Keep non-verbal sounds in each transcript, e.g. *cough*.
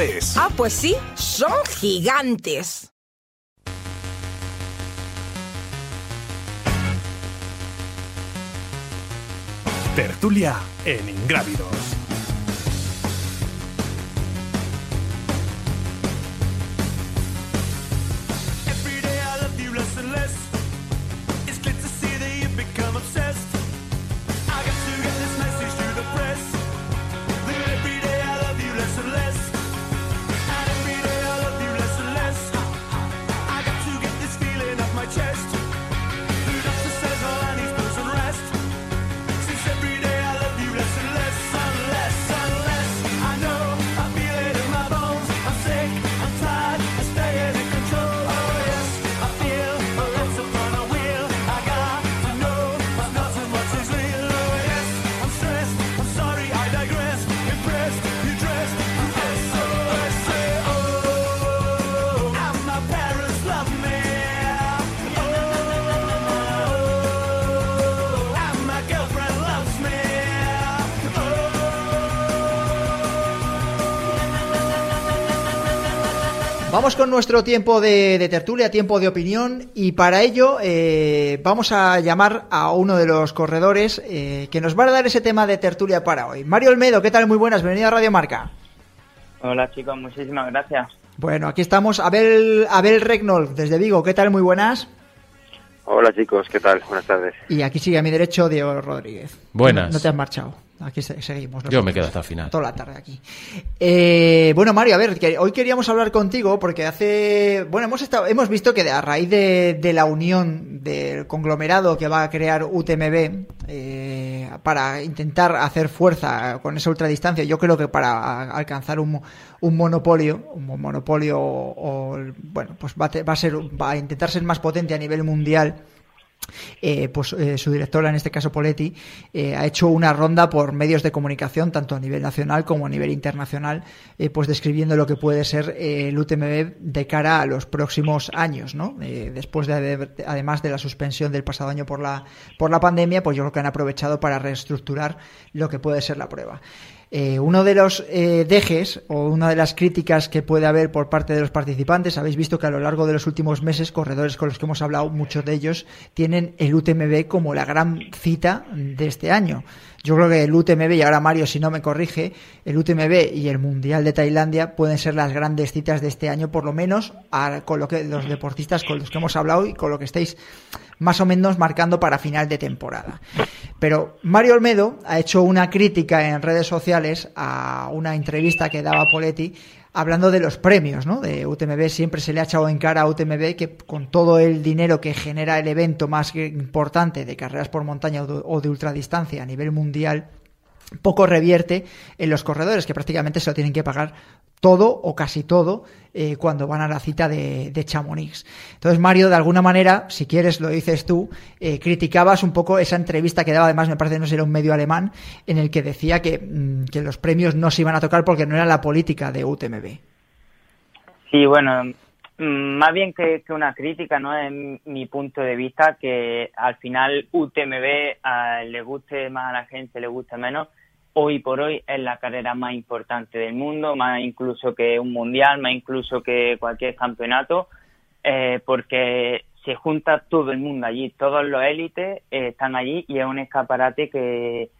es. Ah, pues sí, son gigantes. Tertulia en Ingrávidos. Vamos con nuestro tiempo de, tertulia, tiempo de opinión, y para ello eh, vamos a llamar a uno de los corredores eh, que nos va a dar ese tema de tertulia para hoy. Mario Olmedo, ¿qué tal? Muy buenas, bienvenido a Radio Marca. Hola chicos, muchísimas gracias. Bueno, aquí estamos, Abel, Abel Regnol, desde Vigo, ¿qué tal? Muy buenas. Hola chicos, ¿qué tal? Buenas tardes. Y aquí sigue a mi derecho Diego Rodríguez. Buenas. No te has marchado. Aquí seguimos. Yo me quedo hasta el final. Toda la tarde aquí. Eh, bueno, Mario, a ver, hoy queríamos hablar contigo porque hace. Bueno, hemos estado, hemos visto que a raíz de, la unión del conglomerado que va a crear UTMB eh, para intentar hacer fuerza con esa ultradistancia, yo creo que para alcanzar un, un monopolio, un monopolio o, bueno, pues va a, va a ser, va a intentar ser más potente a nivel mundial eh, pues eh, su directora, en este caso Poletti, eh, ha hecho una ronda por medios de comunicación, tanto a nivel nacional como a nivel internacional, pues describiendo lo que puede ser el UTMB de cara a los próximos años, ¿no? después de, además de la suspensión del pasado año por la, por la pandemia, pues yo creo que han aprovechado para reestructurar lo que puede ser la prueba. Eh, uno de los eh, dejes o una de las críticas que puede haber por parte de los participantes, habéis visto que a lo largo de los últimos meses, corredores con los que hemos hablado, muchos de ellos tienen el UTMB como la gran cita de este año. Yo creo que el UTMB, y ahora Mario, si no me corrige, el UTMB y el Mundial de Tailandia pueden ser las grandes citas de este año, por lo menos con lo que los deportistas con los que hemos hablado y con lo que estáis más o menos marcando para final de temporada. Pero Mario Olmedo ha hecho una crítica en redes sociales a una entrevista que daba Poletti hablando de los premios, ¿no? De UTMB siempre se le ha echado en cara a UTMB que con todo el dinero que genera el evento más importante de carreras por montaña o de ultradistancia a nivel mundial, poco revierte en los corredores que prácticamente se lo tienen que pagar todo o casi todo eh, cuando van a la cita de, Chamonix. Entonces, Mario, de alguna manera, si quieres lo dices tú, eh, criticabas un poco esa entrevista que daba, además me parece no ser un medio alemán, en el que decía que, mm, que, los premios no se iban a tocar porque no era la política de UTMB. Sí, bueno, Mm, Más bien que, que una crítica, ¿no? Es mi punto de vista que al final UTMB le guste más a la gente, le guste menos. Hoy por hoy es la carrera más importante del mundo, más incluso que un mundial, más incluso que cualquier campeonato, eh, porque se junta todo el mundo allí, todos los élites eh, están allí y es un escaparate que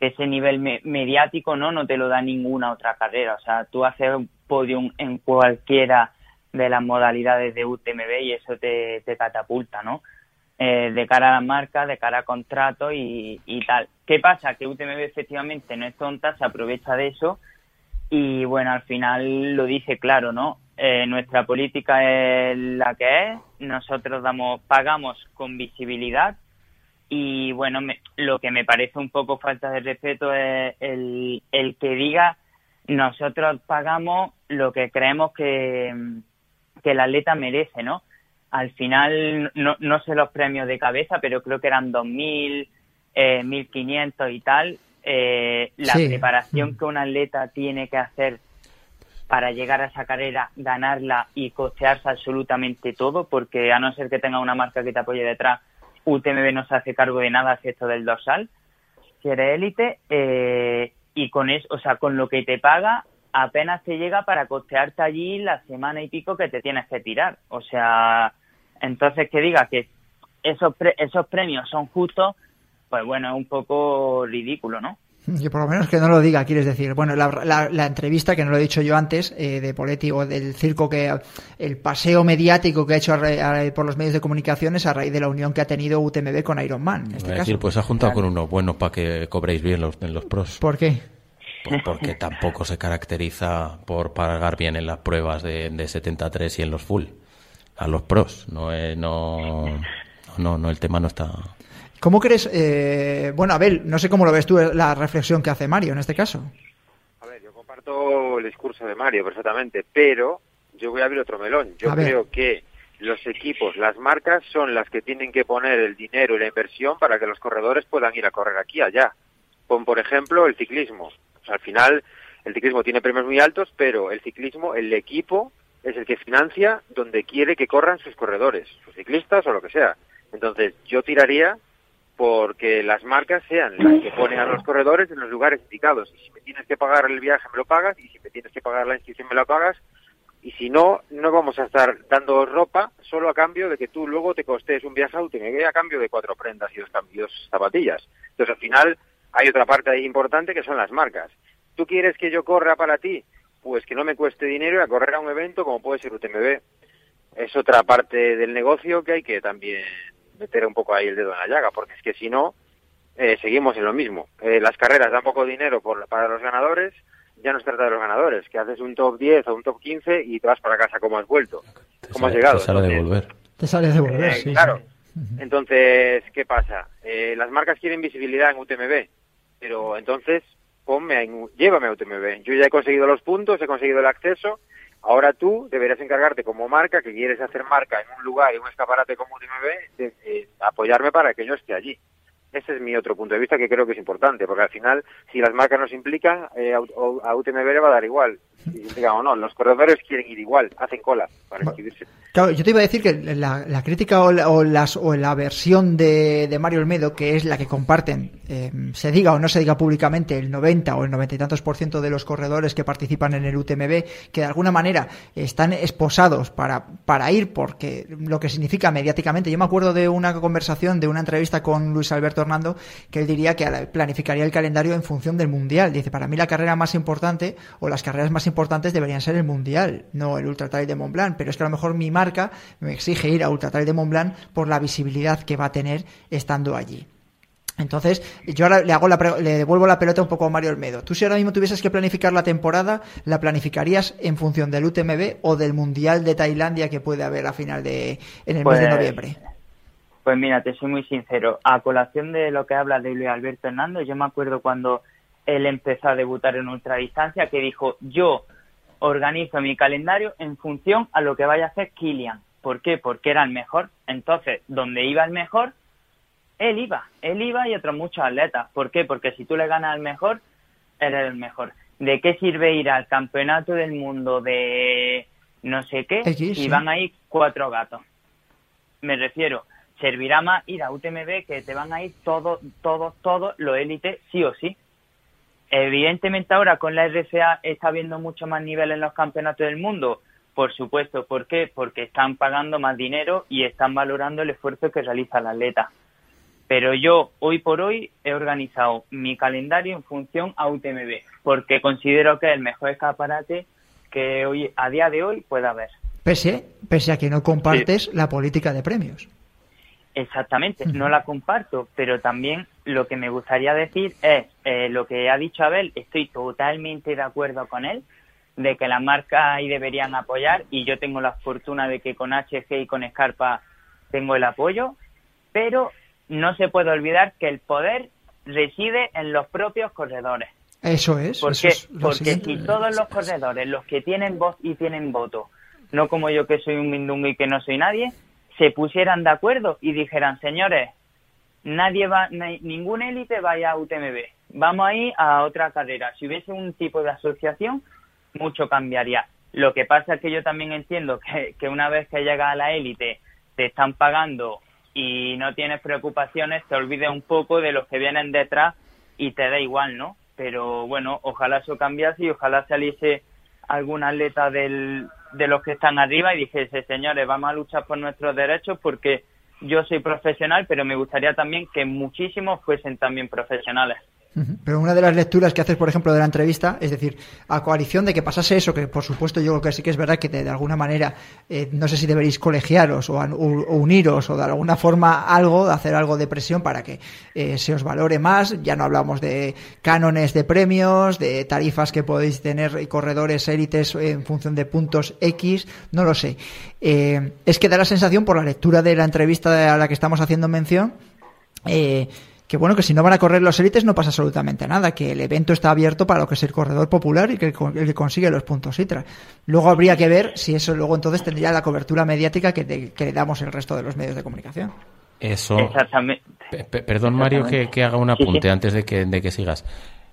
ese nivel me- mediático no no te lo da ninguna otra carrera. O sea, tú haces un podium en cualquiera de las modalidades de UTMB y eso te, catapulta, ¿no? Eh, de cara a las marcas, de cara a contratos y tal. ¿Qué pasa? Que UTMB efectivamente no es tonta, se aprovecha de eso y bueno, al final lo dice claro, ¿no? Eh, nuestra política es la que es, nosotros damos, pagamos con visibilidad y bueno, me- lo que me parece un poco falta de respeto es el, que diga nosotros pagamos lo que creemos que, que el atleta merece, ¿no? Al final, no, no sé los premios de cabeza, pero creo que eran 2.000, eh, 1.500 y tal. Eh, la Sí. preparación que un atleta tiene que hacer para llegar a esa carrera, ganarla y costearse absolutamente todo, porque a no ser que tenga una marca que te apoye detrás, UTMB no se hace cargo de nada excepto del dorsal, si eres élite, eh, y con eso, o sea, con lo que te paga, apenas te llega para costearte allí la semana y pico que te tienes que tirar. O sea, entonces que diga que esos, pre- esos premios son justos, pues bueno, es un poco ridículo, ¿no? Que por lo menos que no lo diga, quieres decir. Bueno, la, la- la entrevista, que no lo he dicho yo antes, eh, de Poletti o del circo que. el paseo mediático que ha hecho a ra- a- por los medios de comunicaciones a raíz de la unión que ha tenido UTMB con Iron Man, en este a caso. decir, pues ha juntado con uno bueno para que cobréis bien los, en los pros. ¿Por qué? Pues porque tampoco se caracteriza por pagar bien en las pruebas de, de 73 y en los full. A los pros. No, es- no, no, no, el tema no está. ¿Cómo crees? eh, bueno, Abel, no sé cómo lo ves tú eh, la reflexión que hace Mario en este caso. A ver, yo comparto el discurso de Mario perfectamente, pero yo voy a abrir otro melón. Yo A ver. creo que los equipos, las marcas son las que tienen que poner el dinero y la inversión para que los corredores puedan ir a correr aquí allá. Con, por ejemplo, el ciclismo. O sea, al final, el ciclismo tiene premios muy altos, pero el ciclismo, el equipo, es el que financia donde quiere que corran sus corredores, sus ciclistas o lo que sea. Entonces, yo tiraría porque las marcas sean las que ponen a los corredores en los lugares indicados. Y si me tienes que pagar el viaje, me lo pagas, y si me tienes que pagar la inscripción, me la pagas, y si no, no vamos a estar dando ropa solo a cambio de que tú luego te costees un viaje a UTMB a cambio de cuatro prendas y dos cambios zapatillas. Entonces, al final, hay otra parte ahí importante que son las marcas. ¿Tú quieres que yo corra para ti? Pues que no me cueste dinero y a correr a un evento como puede ser UTMB. Es otra parte del negocio que hay que también meter un poco ahí el dedo en la llaga, porque es que si no, eh, seguimos en lo mismo. Eh, las carreras dan poco dinero por, para los ganadores, ya no se trata de los ganadores, que haces un top 10 o un top 15 y te vas para casa como has vuelto, Te como has llegado. te sale de volver. Te sale de volver, eh, sí. claro. Entonces, ¿qué pasa? Eh, las marcas quieren visibilidad en UTMB, pero entonces ponme llévame a UTMB. Yo ya he conseguido los puntos, he conseguido el acceso. Ahora tú deberías encargarte como marca, que quieres hacer marca en un lugar, en un escaparate como UTMB, de eh, apoyarme para que yo esté allí. Ese es mi otro punto de vista que creo que es importante, porque al final, si las marcas nos implican, eh, a, UTMB le va a dar igual. Si implican o no, los corredores quieren ir igual, hacen cola para inscribirse. Claro, yo te iba a decir que la, crítica o la, las, o la versión de, Mario Olmedo, que es la que comparten, eh, se diga o no se diga públicamente, el 90 o el 90 y tantos por ciento de los corredores que participan en el UTMB, que de alguna manera están esposados para, para ir porque lo que significa mediáticamente. Yo me acuerdo de una conversación, de una entrevista con Luis Alberto Hernando, que él diría que planificaría el calendario en función del Mundial. Dice, para mí la carrera más importante o las carreras más importantes deberían ser el Mundial, no el Ultra Trail de Mont Blanc, pero es que a lo mejor mi marca me exige ir a Ultra Trail de Mont Blanc por la visibilidad que va a tener estando allí. Entonces, yo ahora le hago la le devuelvo la pelota un poco a Mario Olmedo. Tú si ahora mismo tuvieses que planificar la temporada, ¿la planificarías en función del UTMB o del Mundial de Tailandia que puede haber a final de en el mes de Pues- noviembre? Pues mira, te soy muy sincero. A colación de lo que habla de Luis Alberto Hernández, yo me acuerdo cuando él empezó a debutar en ultradistancia que dijo, yo organizo mi calendario en función a lo que vaya a hacer Kilian. ¿Por qué? Porque era el mejor. Entonces, donde iba el mejor, él iba. Él iba y otros muchos atletas. ¿Por qué? Porque si tú le ganas al mejor, eres el mejor. ¿De qué sirve ir al campeonato del mundo de no sé qué, X, y van a ir cuatro gatos. Me refiero, servirá más ir a UTMB que te van a ir todos, todos, todos los élites, sí o sí. Evidentemente ahora con la RFA está habiendo mucho más nivel en los campeonatos del mundo. Por supuesto, ¿por qué? Porque están pagando más dinero y están valorando el esfuerzo que realiza el atleta. Pero yo, hoy por hoy, he organizado mi calendario en función a UTMB, porque considero que es el mejor escaparate que hoy, a día de hoy pueda haber. Pese, pese a que no compartes la política de premios. Exactamente, no la comparto, pero también lo que me gustaría decir es eh, lo que ha dicho Abel, estoy totalmente de acuerdo con él, de que las marcas ahí deberían apoyar y yo tengo la fortuna de que con HG y con Scarpa tengo el apoyo, pero no se puede olvidar que el poder reside en los propios corredores. Eso es. ¿Por eso es Porque si todos los corredores, los que tienen voz y tienen voto, no como yo que soy un mindungo y que no soy nadie, se pusieran de acuerdo y dijeran, señores, nadie va, ni- ningún élite vaya a UTMB, vamos a ir a otra carrera. Si hubiese un tipo de asociación, mucho cambiaría. Lo que pasa es que yo también entiendo que, que una vez que llegas a la élite te están pagando y no tienes preocupaciones, te olvides un poco de los que vienen detrás y te da igual, ¿no? Pero bueno, ojalá eso cambiase y ojalá saliese algún atleta del, de los que están arriba y dijese, señores, vamos a luchar por nuestros derechos porque yo soy profesional, pero me gustaría también que muchísimos fuesen también profesionales. Pero una de las lecturas que haces, por ejemplo, de la entrevista, es decir, a coalición de que pasase eso, que por supuesto yo creo que sí que es verdad que de, alguna manera, eh, no sé si deberéis colegiaros o, u- o uniros o de alguna forma algo, hacer algo de presión para que eh, se os valore más. Ya no hablamos de cánones de premios, de tarifas que podéis tener y corredores élites en función de puntos X, no lo sé. Eh, es que da la sensación, por la lectura de la entrevista a la que estamos haciendo mención, eh, que bueno, que si no van a correr los élites no pasa absolutamente nada, que el evento está abierto para lo que es el corredor popular y que el, que consigue los puntos ITRA. Luego habría que ver si eso luego entonces tendría la cobertura mediática que, de- que le damos el resto de los medios de comunicación. Eso. Exactamente. Perdón, Mario, que, que haga un Sí, sí. apunte antes de que, de que sigas.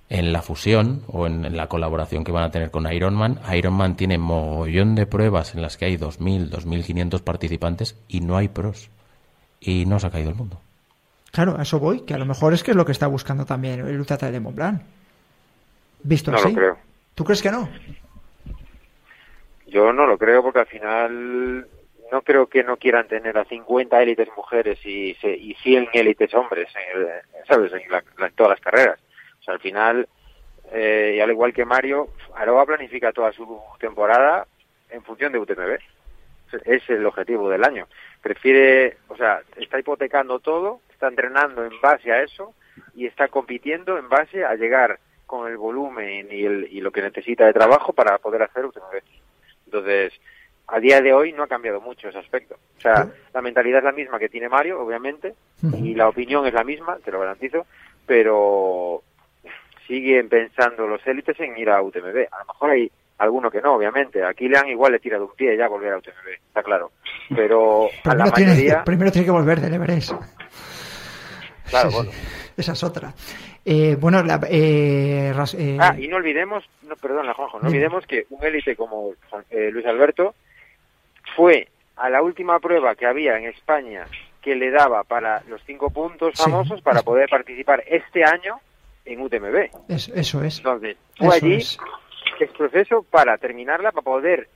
En la fusión o en, en la colaboración que van a tener con Ironman, Ironman tiene mogollón de pruebas en las que hay 2.000, 2.500 participantes y no hay pros. Y no se ha caído el mundo. Claro, a eso voy, que a lo mejor es que es lo que está buscando también el Ultra Trail de Mont Blanc. Visto No así. lo creo. ¿Tú crees que no? Yo no lo creo porque al final no creo que no quieran tener a 50 élites mujeres y, y 100 élites hombres, en el- ¿sabes? En, la- en todas las carreras. O sea, al final, eh, y al igual que Mario, Aroa planifica toda su temporada en función de UTMB. Es el objetivo del año. Prefiere, o sea, está hipotecando todo, está entrenando en base a eso y está compitiendo en base a llegar con el volumen y, el, y lo que necesita de trabajo para poder hacer UTMB. Entonces, a día de hoy no ha cambiado mucho ese aspecto. O sea, la mentalidad es la misma que tiene Mario, obviamente, y la opinión es la misma, te lo garantizo, pero siguen pensando los élites en ir a UTMB. A lo mejor hay alguno que no, obviamente. A Kilian igual le tira de un pie ya volver a UTMB, está claro. Pero a la Primero tiene, mayoría, primero tiene que volver del Everest. Claro, bueno. Esa es otra. Eh, bueno, la, eh, ras- eh, Ah, y no olvidemos, no, perdona Juanjo, no olvidemos que un élite como eh, Luis Alberto fue a la última prueba que había en España que le daba para los cinco puntos Sí. famosos para poder participar este año en UTMB. es- eso es. Entonces, fue Eso allí es. el proceso para terminarla, para poder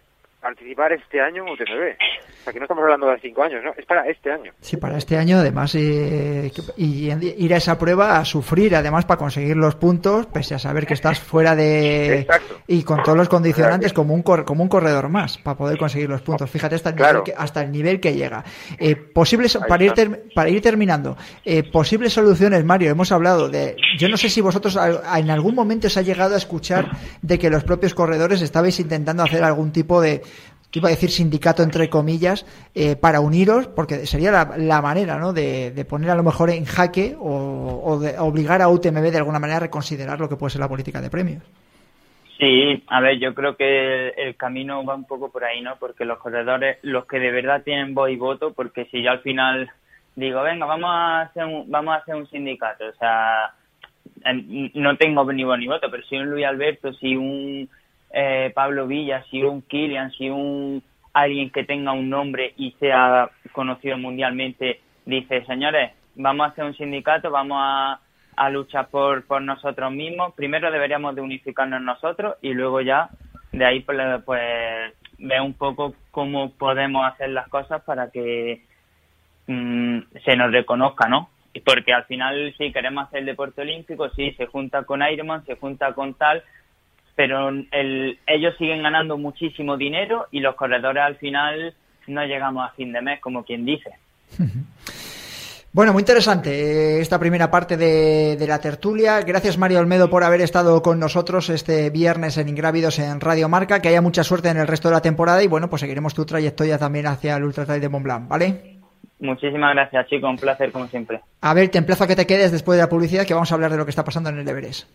participar este año en UTMB. O sea, que no estamos hablando de cinco años, ¿no? Es para este año. Sí, para este año, además, eh, y ir a esa prueba a sufrir, además, para conseguir los puntos, pese a saber que estás fuera de. *laughs* Exacto. Y con todos los condicionantes, como un, cor- como un corredor más, para poder conseguir los puntos. Fíjate hasta el, Claro. nivel, que, hasta el nivel que llega. Eh, posibles, para ir, ter- para ir terminando, eh, posibles soluciones, Mario, hemos hablado de. Yo no sé si vosotros en algún momento os ha llegado a escuchar de que los propios corredores estabais intentando hacer algún tipo de que iba a decir sindicato entre comillas, eh, para uniros, porque sería la, la manera ¿no? de, de poner a lo mejor en jaque o, o de obligar a UTMB de alguna manera a reconsiderar lo que puede ser la política de premios. Sí, a ver, yo creo que el camino va un poco por ahí, ¿no? Porque los corredores, los que de verdad tienen voz y voto, porque si yo al final digo, venga, vamos a hacer un, vamos a hacer un sindicato, o sea, no tengo ni voz ni voto, pero si un Luis Alberto, si un eh, Pablo Villa, si un Kilian, si un alguien que tenga un nombre y sea conocido mundialmente, dice, señores, vamos a hacer un sindicato, vamos a, a luchar por, por nosotros mismos, primero deberíamos de unificarnos nosotros y luego ya de ahí pues, pues ver un poco cómo podemos hacer las cosas para que mm, se nos reconozca, ¿no? Porque al final sí queremos hacer el deporte olímpico, sí, se junta con Ironman, se junta con tal, pero el, ellos siguen ganando muchísimo dinero y los corredores al final no llegamos a fin de mes, como quien dice. *laughs* Bueno, muy interesante eh, esta primera parte de, de, la tertulia. Gracias Mario Olmedo por haber estado con nosotros este viernes en Ingrávidos en Radio Marca. Que haya mucha suerte en el resto de la temporada y bueno, pues seguiremos tu trayectoria también hacia el Ultra Trail de Mont Blanc, ¿vale? Muchísimas gracias, chico. Un placer como siempre. A ver, te emplazo a que te quedes después de la publicidad que vamos a hablar de lo que está pasando en el Everest.